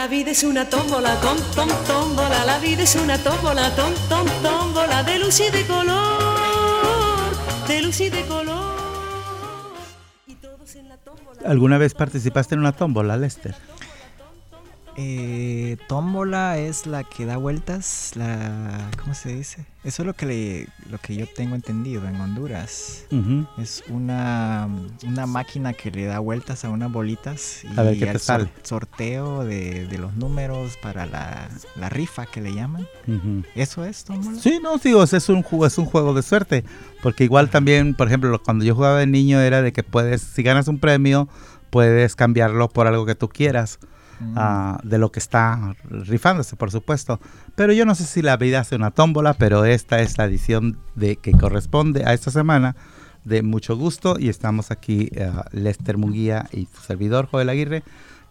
La vida es una tómbola, tom, tom, tómbola. La vida es una tómbola, tom, tom, tómbola. De luz y de color, de luz y de color. ¿Alguna vez participaste en una tómbola, Lester? Eh, tómbola es la que da vueltas, la ¿cómo se dice? Eso es lo que le, lo que yo tengo entendido en Honduras. Es una, una máquina que le da vueltas a unas bolitas y a ver qué te sale. sorteo de, los números para la, rifa que le llaman. ¿Eso es tómbola? Sí, no, digo, es un es un juego de suerte, porque igual también, por ejemplo, cuando yo jugaba de niño era de que puedes si ganas un premio, puedes cambiarlo por algo que tú quieras. Ah, de lo que está rifándose, por supuesto. Pero yo no sé si la vida hace una tómbola, pero esta es la edición de que corresponde a esta semana de mucho gusto y estamos aquí eh, Lester Munguía y su servidor Joel Aguirre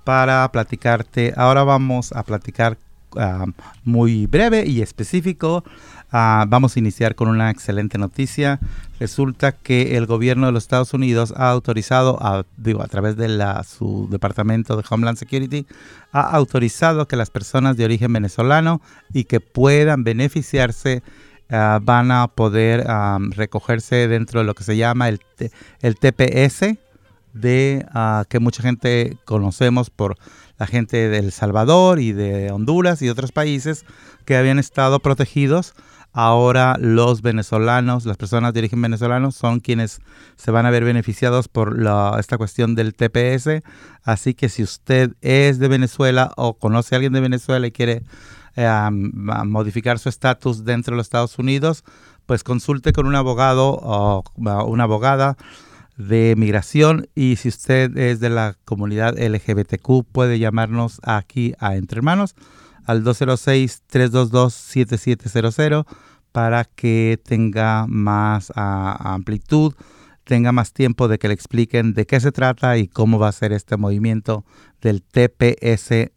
para platicarte. Ahora vamos a platicar ah, muy breve y específico Ah, vamos a iniciar con una excelente noticia. Resulta que el gobierno de los Estados Unidos ha autorizado, a, digo, a través de la, su departamento de Homeland Security, ha autorizado que las personas de origen venezolano y que puedan beneficiarse ah, van a poder recogerse dentro de lo que se llama el, el TPS, de ah, que mucha gente conocemos por la gente de El Salvador y de Honduras y otros países que habían estado protegidos Ahora los venezolanos, las personas de origen venezolano son quienes se van a ver beneficiados por esta cuestión del TPS. Así que si usted es de Venezuela o conoce a alguien de Venezuela y quiere eh, modificar su estatus dentro de los Estados Unidos, pues consulte con un abogado o una abogada de migración y si usted es de la comunidad LGBTQ puede llamarnos aquí a Entre Hermanos al 206-322-7700 para que tenga más ah, amplitud, tenga más tiempo de que le expliquen de qué se trata y cómo va a ser este movimiento del TPS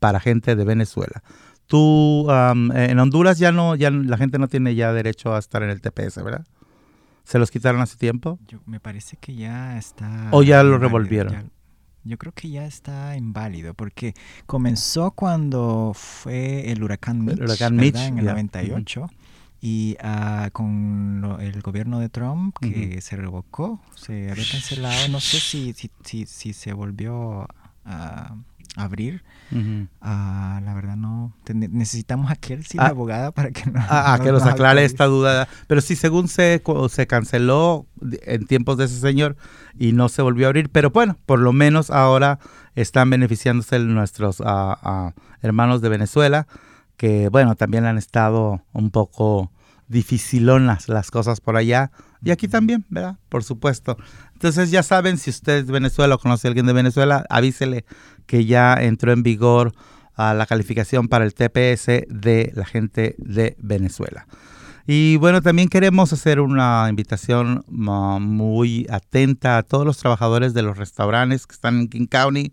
para gente de Venezuela. Tú, en Honduras ya no, ya la gente no tiene ya derecho a estar en el TPS, ¿verdad? ¿Se los quitaron hace tiempo? Yo, me parece que ya está. ¿O ya lo revolvieron? Yo creo que ya está inválido porque comenzó cuando fue el huracán Mitch, en el 98 y uh, con el gobierno de Trump que se revocó, se había cancelado, no sé si, si, si, si se volvió a abrir. Ah, la verdad no. necesitamos a Kelsey, la ah. abogada, para que nos, ah, que nos aclare esta duda. Pero sí, según se, se canceló en tiempos de ese señor y no se volvió a abrir. Pero bueno, por lo menos ahora están beneficiándose nuestros hermanos de Venezuela, que bueno, también han estado un poco dificilonas las cosas por allá. Y aquí también, ¿verdad? Por supuesto. Entonces ya saben, si usted es de Venezuela o conoce a alguien de Venezuela, avísele que ya entró en vigor a la calificación para el TPS de la gente de Venezuela. Y bueno, también queremos hacer una invitación muy atenta a todos los trabajadores de los restaurantes que están en King County.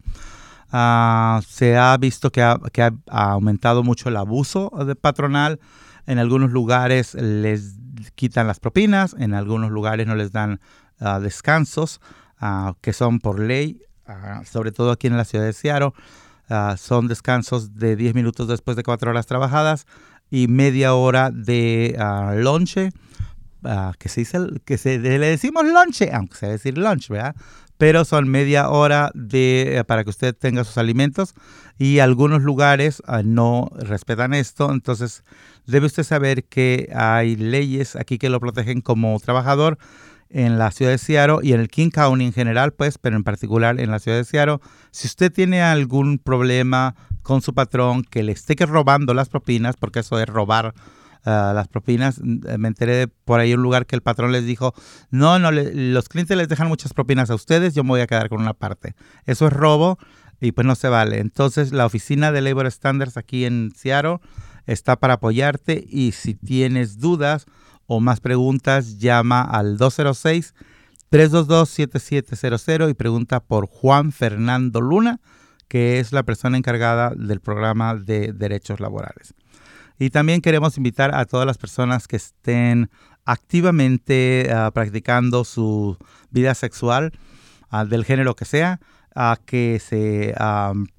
Ah, se ha visto que ha, que ha, aumentado mucho el abuso de patronal. En algunos lugares les quitan las propinas, en algunos lugares no les dan ah, descansos, ah, que son por ley. Ah, sobre todo aquí en la ciudad de Seattle, son descansos de 10 minutos después de 4 horas trabajadas y media hora de uh, que se dice, que se, le decimos lonche, aunque se debe decir lunch, ¿verdad? Pero son media hora de, eh, para que usted tenga sus alimentos y algunos lugares no respetan esto, entonces debe usted saber que hay leyes aquí que lo protegen como trabajador en la ciudad de Seattle y en el King County en general, pues, pero en particular en la ciudad de Seattle. Si usted tiene algún problema con su patrón que le esté robando las propinas, porque eso es robar las propinas, mm, me enteré por ahí un lugar que el patrón les dijo, no, no, los clientes les dejan muchas propinas a ustedes, yo me voy a quedar con una parte. Eso es robo y pues no se vale. Entonces la oficina de Labor Standards aquí en Seattle está para apoyarte y si tienes dudas, o más preguntas, llama al 206-322-7700 y pregunta por Juan Fernando Luna, que es la persona encargada del programa de derechos laborales. Y también queremos invitar a todas las personas que estén activamente ah, practicando su vida sexual, ah, del género que sea, a que se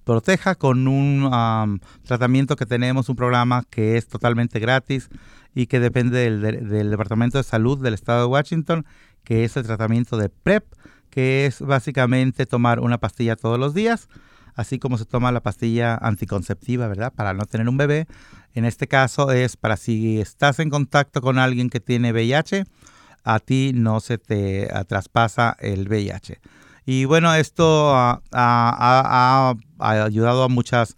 proteja con un tratamiento que tenemos, un programa que es totalmente gratis y que depende del, Departamento de Salud del Estado de Washington, que es el tratamiento de PrEP, que es básicamente tomar una pastilla todos los días, así como se toma la pastilla anticonceptiva, ¿verdad? Para no tener un bebé. En este caso es para si estás en contacto con alguien que tiene VIH, a ti no se te traspasa el VIH. Y bueno, esto ha, ayudado a muchas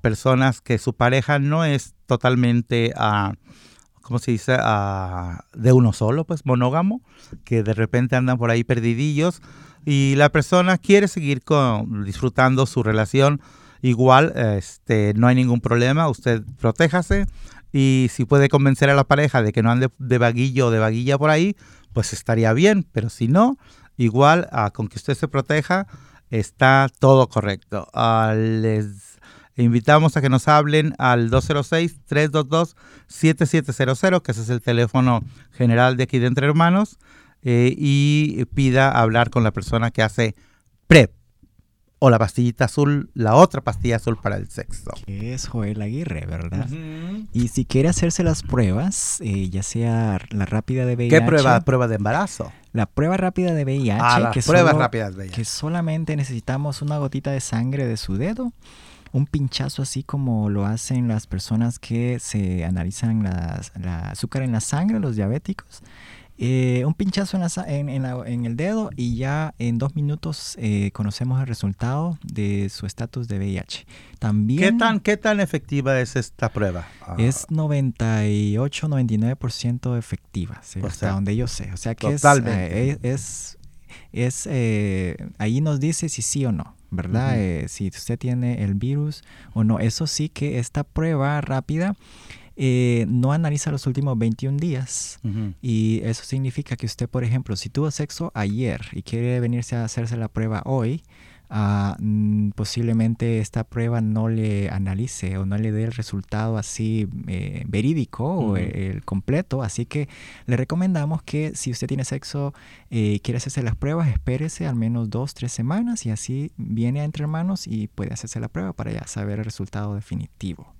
personas que su pareja no es totalmente, ¿cómo se dice?, de uno solo, pues monógamo, que de repente andan por ahí perdidillos y la persona quiere seguir con, disfrutando su relación. Igual, este, no hay ningún problema, usted protéjase y si puede convencer a la pareja de que no ande de vaguillo o de vaguilla por ahí, pues estaría bien, pero si no, igual ah, con que usted se proteja, está todo correcto. Ah, les invitamos a que nos hablen al 206-322-7700, que ese es el teléfono general de aquí de Entre Hermanos, eh, y pida hablar con la persona que hace PrEP o la pastillita azul, la otra pastilla azul para el sexo. Que es Joel Aguirre, ¿verdad? Y si quiere hacerse las pruebas, eh, ya sea la rápida de VIH. ¿Qué prueba? Prueba de embarazo. La prueba rápida de VIH. Ah, las que pruebas rápidas de VIH. Que solamente necesitamos una gotita de sangre de su dedo un pinchazo así como lo hacen las personas que se analizan la azúcar en la sangre, los diabéticos. Eh, un pinchazo en, en, el dedo y ya en dos minutos eh, conocemos el resultado de su estatus de VIH. También, ¿Qué, tan, ¿Qué tan efectiva es esta prueba? Ah. Es 98-99% efectiva, hasta donde yo sé. O sea que es, eh, es, es, ahí nos dice si sí o no. ¿Verdad? si usted tiene el virus o no. Eso sí que esta prueba rápida eh, no analiza los últimos 21 días. Y eso significa que usted, por ejemplo, si tuvo sexo ayer y quiere venirse a hacerse la prueba hoy, ah, mm, posiblemente esta prueba no le analice o no le dé el resultado así eh, verídico o el, completo. Así que le recomendamos que si usted tiene sexo y eh, quiere hacerse las pruebas, espérese al menos dos, tres semanas y así viene a entre manos y puede hacerse la prueba para ya saber el resultado definitivo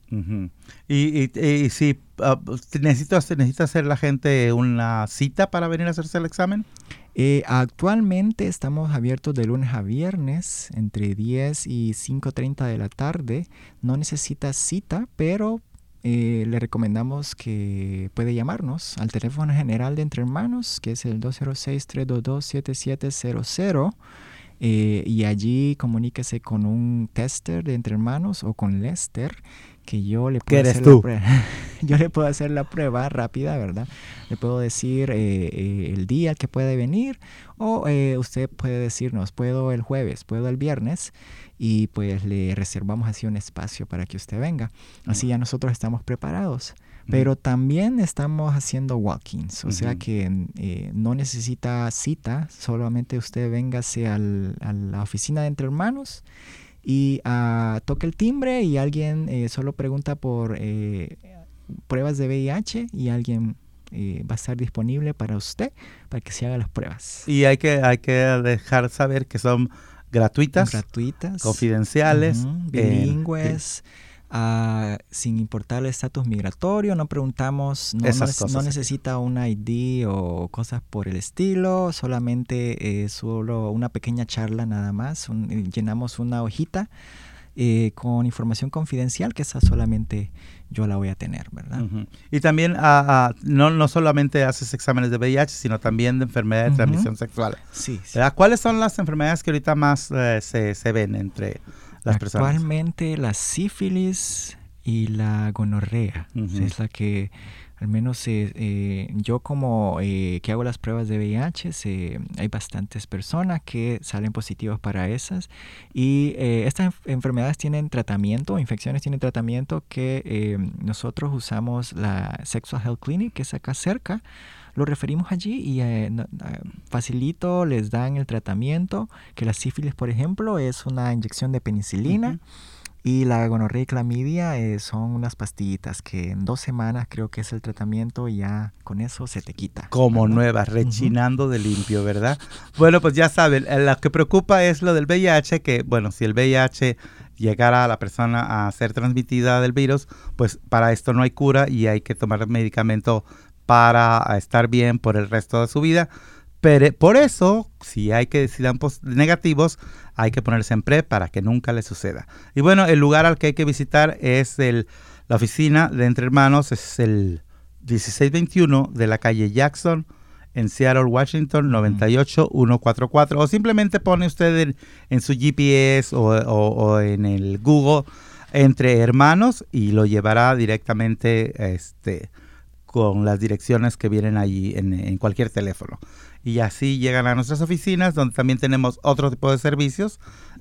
y, si uh, necesita, necesita hacer la gente una cita para venir a hacerse el examen. Eh, actualmente estamos abiertos de lunes a viernes entre 10 y 5.30 de la tarde. No necesita cita, pero eh, le recomendamos que puede llamarnos al teléfono general de Entre Hermanos, que es el 206-322-7700. Eh, y allí comuníquese con un tester de Entre Hermanos o con Lester que yo le puedo hacer La prueba. yo le puedo hacer la prueba rápida, ¿verdad? Le puedo decir eh, eh, el día que puede venir o eh, usted puede decirnos, puedo el jueves, puedo el viernes y pues le reservamos así un espacio para que usted venga. Así ya nosotros estamos preparados. Pero también estamos haciendo walk-ins, o sea que no necesita cita, solamente usted véngase al, a la oficina de Entre Hermanos y uh, toca el timbre y alguien eh, solo pregunta por eh, pruebas de VIH y alguien eh, va a estar disponible para usted para que se haga las pruebas. Y hay que, hay que dejar saber que son gratuitas, gratuitas. confidenciales, bilingües sin importar el estatus migratorio, no preguntamos, no, no, necesita un ID o cosas por el estilo, solamente solo una pequeña charla nada más, llenamos una hojita eh, con información confidencial que esa solamente yo la voy a tener, ¿verdad? Y también uh, no, no solamente haces exámenes de VIH, sino también de enfermedades de transmisión sexual. Sí, ¿Cuáles son las enfermedades que ahorita más eh, se, se ven entre Actualmente la sífilis y la gonorrea es la que al menos eh, eh, yo como eh, que hago las pruebas de VIH, hay bastantes personas que salen positivas para esas y estas enfermedades tienen tratamiento, infecciones tienen tratamiento que nosotros usamos la Sexual Health Clinic que es acá cerca lo referimos allí y eh, facilito, les dan el tratamiento, que la sífilis, por ejemplo, es una inyección de penicilina. Y la gonorrea y clamidia eh, son unas pastillitas que en dos semanas creo que es el tratamiento y ya con eso se te quita. Como nuevas, rechinando de limpio, ¿verdad? Bueno, pues ya saben, eh, lo que preocupa es lo del VIH, que bueno, si el VIH llegara a la persona a ser transmitida del virus, pues para esto no hay cura y hay que tomar medicamento para estar bien por el resto de su vida. Pero por eso, si hay que decir ambos negativos, hay que ponerse en pre para que nunca le suceda. Y bueno, el lugar al que hay que visitar es el, la oficina de Entre Hermanos, es el 1621 de la calle Jackson en Seattle, Washington, 98144. O simplemente pone usted en, su GPS o, en el Google Entre Hermanos y lo llevará directamente este, con las direcciones que vienen allí en cualquier teléfono y así llegan a nuestras oficinas donde también tenemos otro tipo de servicios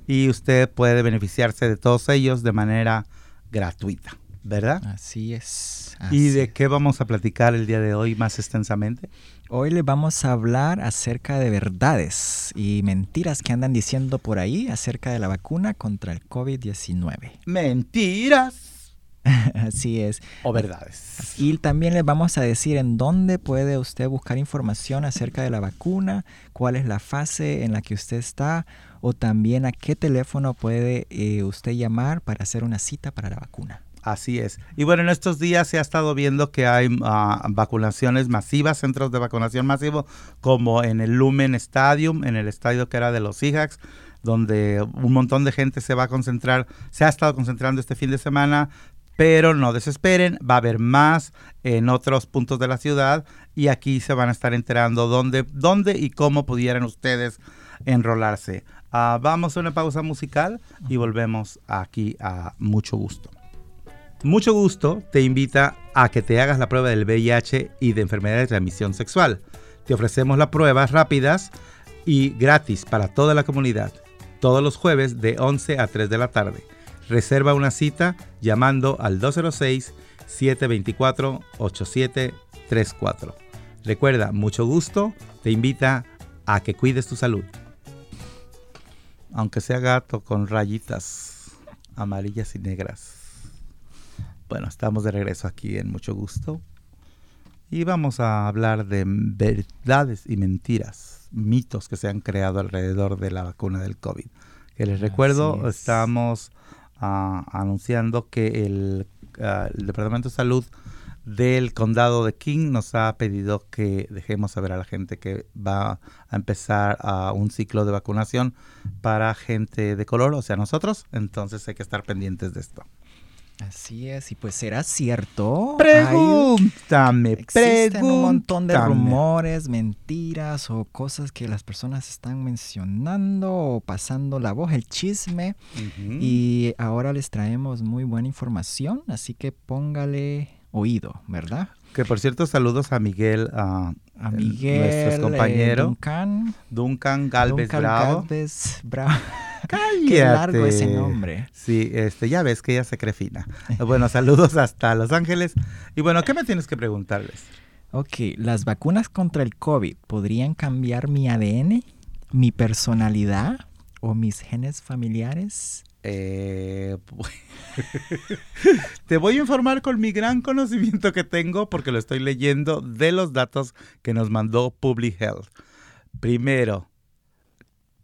y usted puede beneficiarse de todos ellos de manera gratuita, ¿verdad? Así es. ¿Y de qué vamos a platicar el día de hoy más extensamente? Hoy le vamos a hablar acerca de verdades y mentiras que andan diciendo por ahí acerca de la vacuna contra el COVID-19. Mentiras. Así es. O verdades. Y también les vamos a decir en dónde puede usted buscar información acerca de la vacuna, cuál es la fase en la que usted está o también a qué teléfono puede eh, usted llamar para hacer una cita para la vacuna. Así es. Y bueno, en estos días se ha estado viendo que hay ah, vacunaciones masivas, centros de vacunación masivo, como en el Lumen Stadium, en el estadio que era de los Seahawks, donde un montón de gente se va a concentrar, se ha estado concentrando este fin de semana pero no desesperen, va a haber más en otros puntos de la ciudad y aquí se van a estar enterando dónde, dónde y cómo pudieran ustedes enrolarse. Ah, vamos a una pausa musical y volvemos aquí a mucho gusto. Mucho gusto te invita a que te hagas la prueba del VIH y de enfermedades de transmisión sexual. Te ofrecemos las pruebas rápidas y gratis para toda la comunidad, todos los jueves de 11 a 3 de la tarde. Reserva una cita llamando al 206-724-8734. Recuerda, mucho gusto, te invita a que cuides tu salud. Aunque sea gato con rayitas amarillas y negras. Bueno, estamos de regreso aquí en mucho gusto. Y vamos a hablar de verdades y mentiras, mitos que se han creado alrededor de la vacuna del COVID. Que les recuerdo, estamos anunciando que el, ah, el, Departamento de Salud del condado de King nos ha pedido que dejemos saber a la gente que va a empezar a un ciclo de vacunación para gente de color, o sea, nosotros. Entonces hay que estar pendientes de esto. Así es, y pues será cierto. Pregúntame, Existen un montón de rumores, mentiras o cosas que las personas están mencionando o pasando la voz, el chisme. Y ahora les traemos muy buena información, así que póngale oído, ¿verdad? Que por cierto, saludos a Miguel, a, Miguel, nuestro eh. Duncan. Duncan Galvez Duncan Bravo. Galvez Bravo. Qué largo ese nombre. Sí, este, ya ves que ella se cree fina. Bueno, saludos hasta Los Ángeles. Y bueno, ¿qué me tienes que preguntarles? Ok, ¿las vacunas contra el COVID podrían cambiar mi ADN, mi personalidad o mis genes familiares? Eh, te voy a informar con mi gran conocimiento que tengo porque lo estoy leyendo de los datos que nos mandó Public Health. Primero,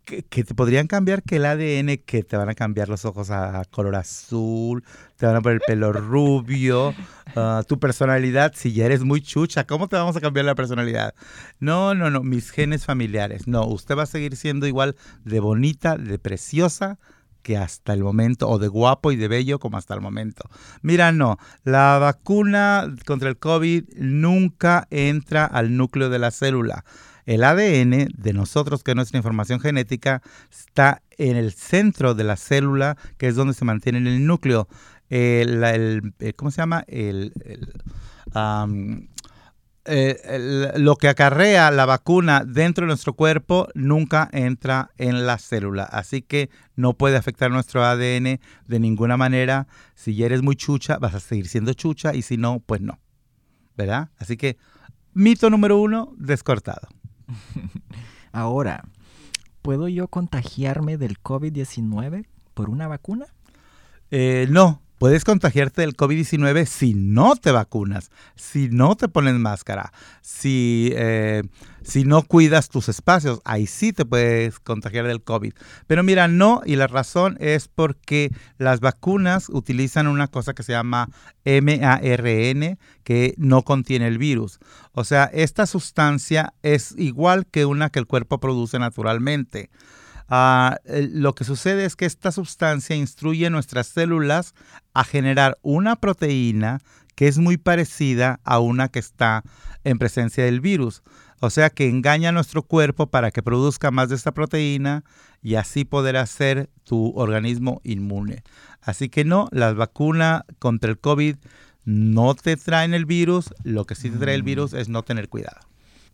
que, te podrían cambiar que el ADN, que te van a cambiar los ojos a color azul, te van a poner el pelo rubio, ah, tu personalidad, si ya eres muy chucha, ¿cómo te vamos a cambiar la personalidad? No, no, no, mis genes familiares. No, usted va a seguir siendo igual de bonita, de preciosa que hasta el momento, o de guapo y de bello como hasta el momento. Mira, no, la vacuna contra el COVID nunca entra al núcleo de la célula. El ADN de nosotros, que es nuestra información genética, está en el centro de la célula, que es donde se mantiene en el núcleo. El, ¿Cómo se llama? El, lo que acarrea la vacuna dentro de nuestro cuerpo nunca entra en la célula. Así que no puede afectar nuestro ADN de ninguna manera. Si ya eres muy chucha, vas a seguir siendo chucha y si no, pues no. ¿Verdad? Así que mito número uno, descortado. Ahora, ¿puedo yo contagiarme del COVID-19 por una vacuna? Eh, no, puedes contagiarte del COVID-19 si no te vacunas, si no te pones máscara, si, eh, si no cuidas tus espacios, ahí sí te puedes contagiar del COVID. Pero mira, no, y la razón es porque las vacunas utilizan una cosa que se llama MARN, que no contiene el virus. O sea, esta sustancia es igual que una que el cuerpo produce naturalmente. Ah, lo que sucede es que esta sustancia instruye nuestras células a generar una proteína que es muy parecida a una que está en presencia del virus. O sea que engaña a nuestro cuerpo para que produzca más de esta proteína y así poder hacer tu organismo inmune. Así que no, las vacunas contra el COVID no te traen el virus, lo que sí te trae el mm. virus es no tener cuidado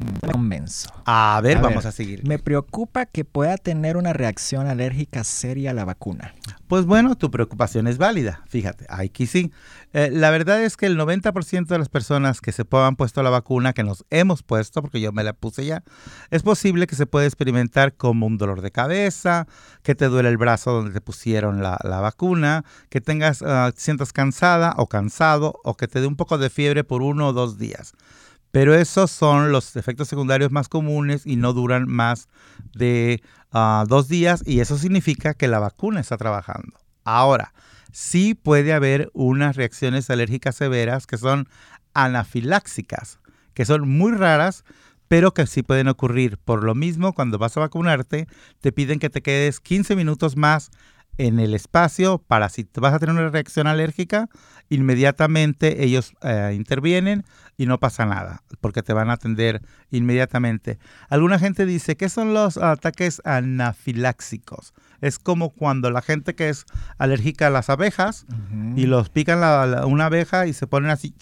me convenzo. A ver, vamos a seguir. Me preocupa que pueda tener una reacción alérgica seria a la vacuna. Pues bueno, tu preocupación es válida. Fíjate, aquí sí. Eh, la verdad es que el 90% de las personas que se han puesto la vacuna, que nos hemos puesto, porque yo me la puse ya, es posible que se pueda experimentar como un dolor de cabeza, que te duele el brazo donde te pusieron la, vacuna, que tengas, uh, sientas cansada o cansado, o que te dé un poco de fiebre por uno o dos días. Pero esos son los efectos secundarios más comunes y no duran más de ah, dos días y eso significa que la vacuna está trabajando. Ahora, sí puede haber unas reacciones alérgicas severas que son anafiláxicas, que son muy raras, pero que sí pueden ocurrir. Por lo mismo, cuando vas a vacunarte, te piden que te quedes 15 minutos más en el espacio para si vas a tener una reacción alérgica, inmediatamente ellos eh, intervienen y no pasa nada, porque te van a atender inmediatamente. Alguna gente dice, ¿qué son los ataques anafiláxicos? Es como cuando la gente que es alérgica a las abejas y los pican una abeja y se ponen así,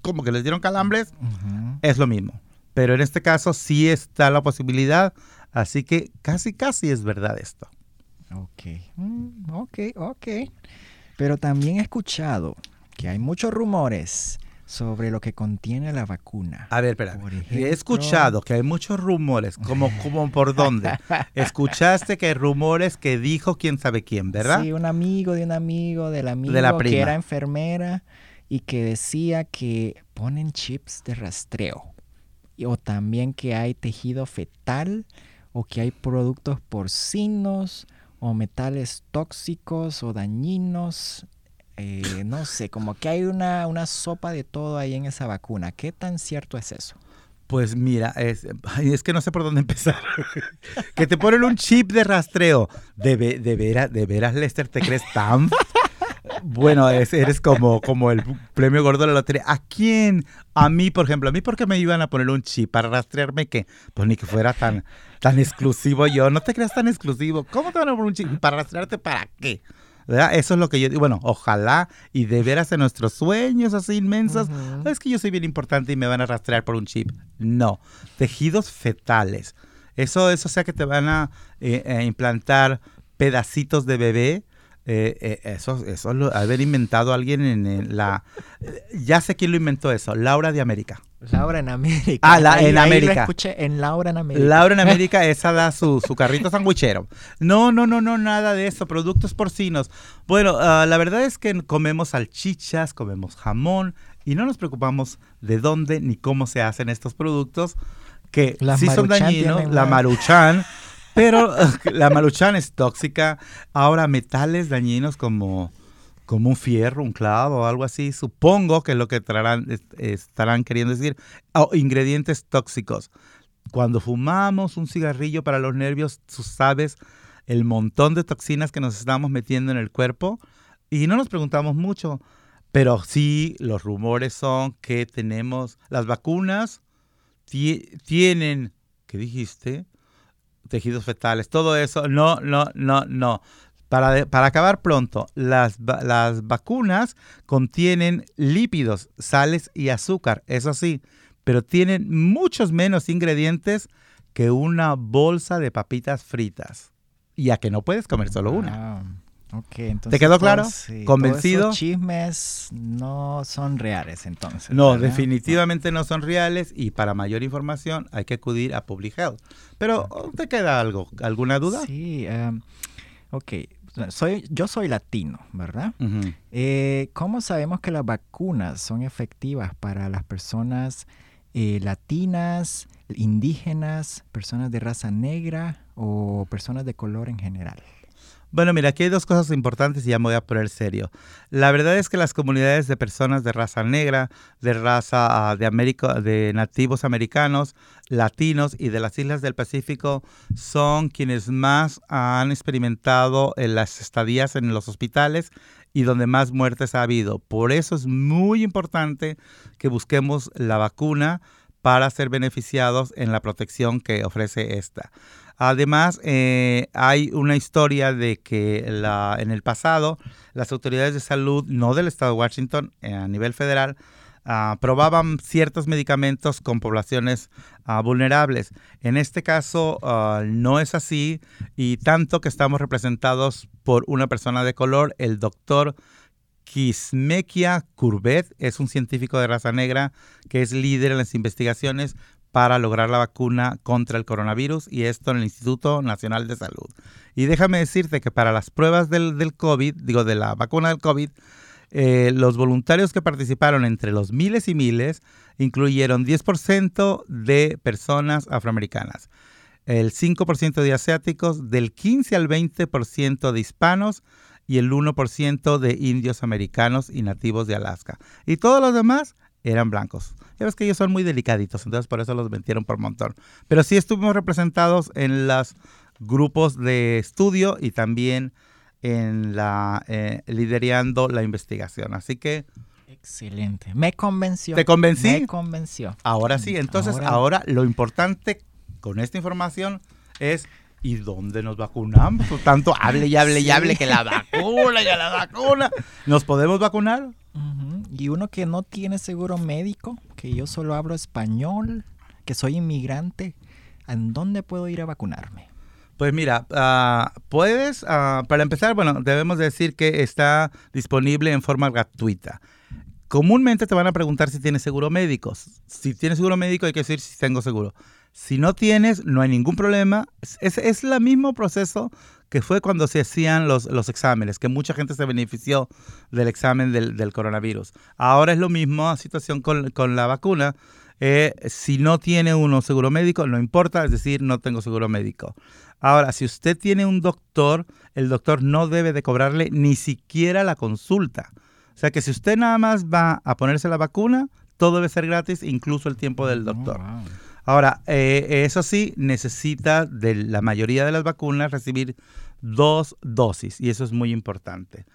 como que les dieron calambres, es lo mismo. Pero en este caso sí está la posibilidad, así que casi, casi es verdad esto. Ok, mm, ok, ok. Pero también he escuchado que hay muchos rumores sobre lo que contiene la vacuna. A ver, espera. he escuchado que hay muchos rumores, como, como por dónde. Escuchaste que hay rumores que dijo quién sabe quién, ¿verdad? Sí, un amigo de un amigo del amigo de la que era enfermera y que decía que ponen chips de rastreo. O también que hay tejido fetal o que hay productos porcinos o metales tóxicos o dañinos. Eh, no sé, como que hay una, una sopa de todo ahí en esa vacuna. ¿Qué tan cierto es eso? Pues mira, es, es que no sé por dónde empezar. que te ponen un chip de rastreo. ¿De, de, veras, ¿De veras, Lester, te crees tan bueno, eres como, como el premio gordo de la lotería. ¿A quién? A mí, por ejemplo. ¿A mí por qué me iban a poner un chip para rastrearme que? Pues ni que fuera tan, tan exclusivo yo. No te creas tan exclusivo. ¿Cómo te van a poner un chip? ¿Para rastrearte para qué? ¿verdad? Eso es lo que yo digo. Bueno, ojalá y de veras en nuestros sueños así inmensos. Es que yo soy bien importante y me van a rastrear por un chip. No. Tejidos fetales. Eso, eso sea que te van a eh, eh, implantar pedacitos de bebé eh, eh, eso, eso lo haber inventado alguien en la... Ya sé quién lo inventó eso, Laura de América. Laura en América. Ah, la, en América. escuché en Laura en América. Laura en América, esa da su, su carrito sandwichero. No, no, no, no, nada de eso. Productos porcinos. Bueno, ah, la verdad es que comemos salchichas, comemos jamón y no nos preocupamos de dónde ni cómo se hacen estos productos que sí son dañinos. La maruchan pero la maluchan es tóxica. Ahora, metales dañinos como, como un fierro, un clavo o algo así, supongo que es lo que estarán queriendo decir. O ingredientes tóxicos. Cuando fumamos un cigarrillo para los nervios, tú sabes el montón de toxinas que nos estamos metiendo en el cuerpo y no nos preguntamos mucho. Pero sí, los rumores son que tenemos, las vacunas tienen, ¿qué dijiste? Tejidos fetales, todo eso, no, no, no, no. Para, para acabar pronto, las, las vacunas contienen lípidos, sales y azúcar, eso sí, pero tienen muchos menos ingredientes que una bolsa de papitas fritas. Y a que no puedes comer solo una. ¿Te quedó claro? ¿Convencido? Todos chismes no son reales entonces. No, definitivamente no son reales y para mayor información hay que acudir a Public Health. Pero ¿te queda algo? ¿Alguna duda? Sí, um, ok. soy, yo soy latino, ¿verdad? Eh, ¿Cómo sabemos que las vacunas son efectivas para las personas eh, latinas, indígenas, personas de raza negra o personas de color en general? Bueno, mira, aquí hay dos cosas importantes y ya me voy a poner serio. La verdad es que las comunidades de personas de raza negra, de raza ah, de América, de nativos americanos, latinos y de las islas del Pacífico son quienes más han experimentado en las estadías en los hospitales y donde más muertes ha habido. Por eso es muy importante que busquemos la vacuna para ser beneficiados en la protección que ofrece esta. Además, eh, hay una historia de que en el pasado las autoridades de salud, no del estado de Washington, eh, a nivel federal, ah, probaban ciertos medicamentos con poblaciones ah, vulnerables. En este caso ah, no es así y tanto que estamos representados por una persona de color, el doctor Kismekia Courbet, es un científico de raza negra que es líder en las investigaciones para lograr la vacuna contra el coronavirus y esto en el Instituto Nacional de Salud. Y déjame decirte que para las pruebas del, COVID, digo, de la vacuna del COVID, eh, los voluntarios que participaron entre los miles y miles incluyeron 10% de personas afroamericanas, el 5% de asiáticos, del 15 al 20% de hispanos y el 1% de indios americanos y nativos de Alaska. Y todos los demás eran blancos. Ya ves que ellos son muy delicaditos, entonces por eso los metieron por montón. Pero sí estuvimos representados en los grupos de estudio y también en la eh, liderando la investigación. Así que excelente. Me convenció. ¿Te convencí? Me convenció. Ahora sí. Entonces ahora, lo importante con esta información es ¿Y dónde nos vacunamos? Por tanto, hable y hable y hable que la vacuna, ya la vacuna. ¿Nos podemos vacunar? Y uno que no tiene seguro médico, que yo solo hablo español, que soy inmigrante, ¿en dónde puedo ir a vacunarme? Pues mira, ah, puedes, ah, para empezar, bueno, debemos decir que está disponible en forma gratuita. Comúnmente te van a preguntar si tienes seguro médico. Si tienes seguro médico hay que decir si tengo seguro. Si no tienes, no hay ningún problema. Es, es el mismo proceso que fue cuando se hacían los, los exámenes, que mucha gente se benefició del examen del, coronavirus. Ahora es lo mismo situación con, la vacuna. Eh, si no tiene uno seguro médico, no importa, es decir, no tengo seguro médico. Ahora, si usted tiene un doctor, el doctor no debe de cobrarle ni siquiera la consulta. O sea que si usted nada más va a ponerse la vacuna, todo debe ser gratis, incluso el tiempo del oh, doctor. Ahora, eh, eso sí, necesita de la mayoría de las vacunas recibir dos dosis y eso es muy importante.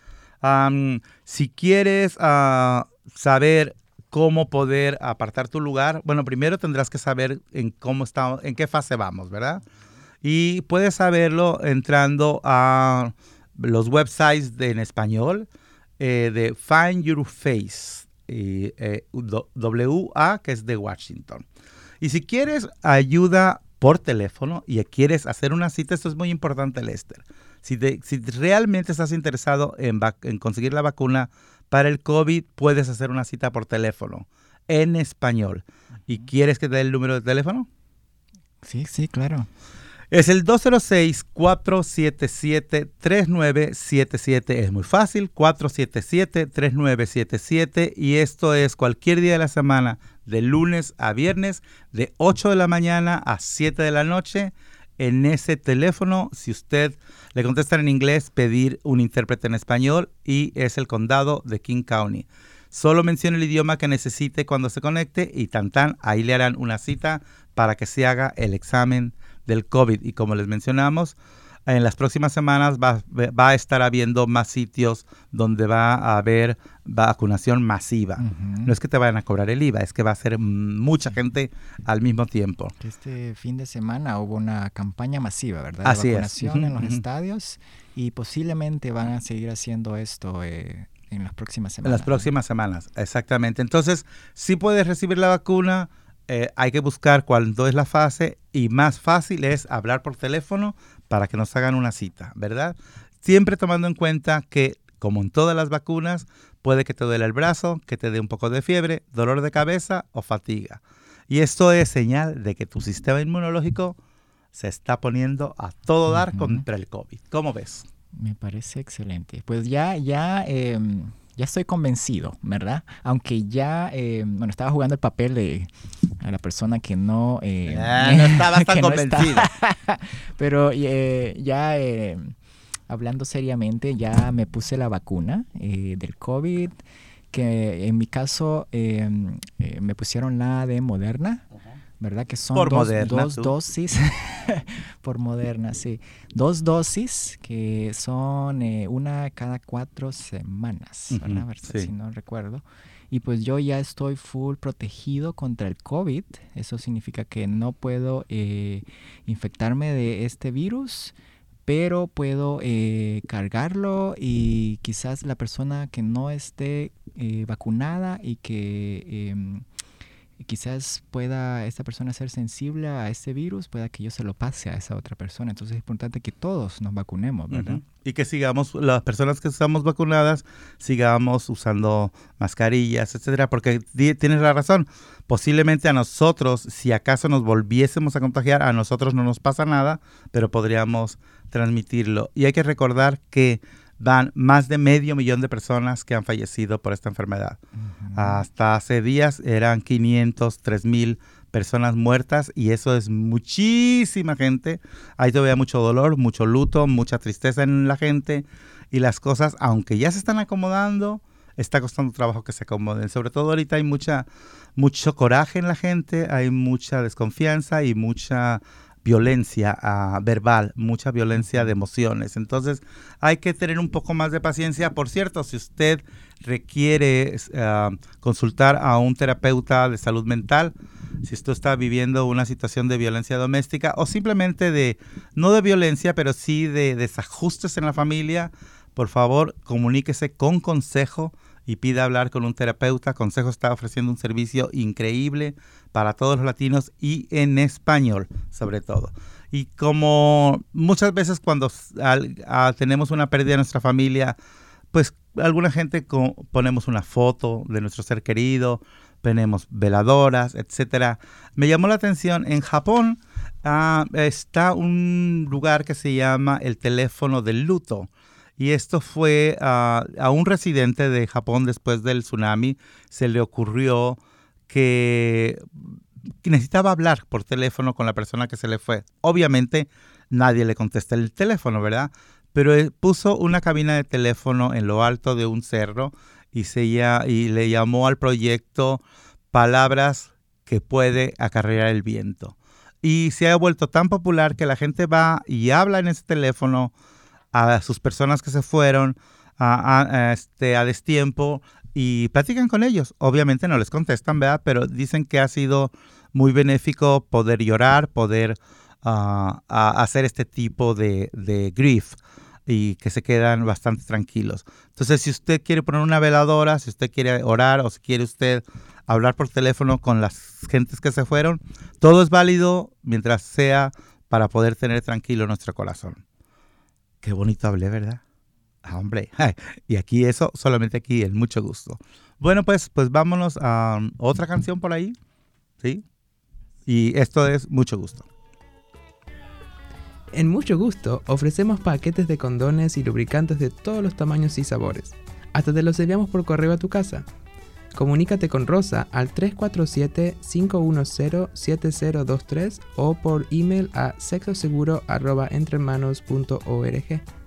si quieres ah, saber cómo poder apartar tu lugar, bueno, primero tendrás que saber en cómo está, en qué fase vamos, ¿verdad? Y puedes saberlo entrando a los websites en español eh, de Find Your Face, eh, WA, que es de Washington. Y si quieres ayuda por teléfono y quieres hacer una cita, esto es muy importante, Lester. Si, si realmente estás interesado en, en conseguir la vacuna para el COVID, puedes hacer una cita por teléfono en español. ¿Y quieres que te dé el número de teléfono? Sí, sí, claro. Es el 206-477-3977. Es muy fácil, 477-3977. Y esto es cualquier día de la semana, de lunes a viernes, de 8 de la mañana a 7 de la noche. En ese teléfono, si usted le contesta en inglés, pedir un intérprete en español y es el condado de King County. Solo mencione el idioma que necesite cuando se conecte y tan tan, ahí le harán una cita para que se haga el examen del COVID. Y como les mencionamos, en las próximas semanas va, va, a estar habiendo más sitios donde va a haber vacunación masiva. No es que te vayan a cobrar el IVA, es que va a ser mucha gente al mismo tiempo. Este fin de semana hubo una campaña masiva, ¿verdad? De vacunación en los estadios y posiblemente van a seguir haciendo esto. Eh, en las próximas semanas. En las próximas semanas, exactamente. Entonces, si puedes recibir la vacuna, eh, hay que buscar cuándo es la fase y más fácil es hablar por teléfono para que nos hagan una cita, ¿verdad? Siempre tomando en cuenta que, como en todas las vacunas, puede que te duele el brazo, que te dé un poco de fiebre, dolor de cabeza o fatiga. Y esto es señal de que tu sistema inmunológico se está poniendo a todo dar contra el COVID. ¿Cómo ves? Me parece excelente. Pues ya, ya, em, ya estoy convencido, ¿verdad? Aunque ya, em, bueno, estaba jugando el papel de a la persona que no... Eh, ah, no estaba tan convencido. pero eh, ya, em, hablando seriamente, ya me puse la vacuna eh, del COVID, que en mi caso me pusieron la de Moderna. ¿Verdad? Que son dos, dosis por Moderna, sí. Dos dosis que son eh, una cada cuatro semanas, ¿verdad? Si no recuerdo. Y pues yo ya estoy full protegido contra el COVID. Eso significa que no puedo eh, infectarme de este virus, pero puedo eh, cargarlo y quizás la persona que no esté vacunada y que quizás pueda esta persona ser sensible a este virus, pueda que yo se lo pase a esa otra persona. Entonces es importante que todos nos vacunemos, ¿verdad? Y que sigamos, las personas que estamos vacunadas, sigamos usando mascarillas, etcétera, porque tienes la razón. Posiblemente a nosotros, si acaso nos volviésemos a contagiar, a nosotros no nos pasa nada, pero podríamos transmitirlo. Y hay que recordar que van más de medio millón de personas que han fallecido por esta enfermedad. Hasta hace días eran 503 mil personas muertas y eso es muchísima gente. Hay todavía mucho dolor, mucho luto, mucha tristeza en la gente y las cosas, aunque ya se están acomodando, está costando trabajo que se acomoden. Sobre todo ahorita hay mucha, mucho coraje en la gente, hay mucha desconfianza y mucha violencia uh, verbal, mucha violencia de emociones. Entonces hay que tener un poco más de paciencia. Por cierto, si usted requiere uh, consultar a un terapeuta de salud mental, si usted está viviendo una situación de violencia doméstica o simplemente de, no de violencia, pero sí de desajustes en la familia, por favor comuníquese con consejo y pida hablar con un terapeuta. Consejo está ofreciendo un servicio increíble para todos los latinos y en español sobre todo. Y como muchas veces cuando tenemos una pérdida en nuestra familia, pues alguna gente ponemos una foto de nuestro ser querido, ponemos veladoras, etcétera. Me llamó la atención en Japón ah, está un lugar que se llama el teléfono del luto y esto fue a un residente de Japón después del tsunami, se le ocurrió que necesitaba hablar por teléfono con la persona que se le fue. Obviamente nadie le contesta el teléfono, ¿verdad? Pero puso una cabina de teléfono en lo alto de un cerro y, se y le llamó al proyecto Palabras que puede acarrear el viento. Y se ha vuelto tan popular que la gente va y habla en ese teléfono a sus personas que se fueron a, este, a destiempo y platican con ellos. Obviamente no les contestan, ¿verdad? Pero dicen que ha sido muy benéfico poder llorar, poder ah, hacer este tipo de, de grief y que se quedan bastante tranquilos. Entonces, si usted quiere poner una veladora, si usted quiere orar o si quiere usted hablar por teléfono con las gentes que se fueron, todo es válido mientras sea para poder tener tranquilo nuestro corazón. Qué bonito hablé, ¿verdad? Ah, hombre, y aquí eso, solamente aquí, el mucho gusto. Bueno, pues, pues vámonos a otra canción por ahí, ¿sí? Y esto es mucho gusto. En mucho gusto ofrecemos paquetes de condones y lubricantes de todos los tamaños y sabores. Hasta te los enviamos por correo a tu casa. Comunícate con Rosa al 347-510-7023 o por email a sexoseguro.entrehermanos.org.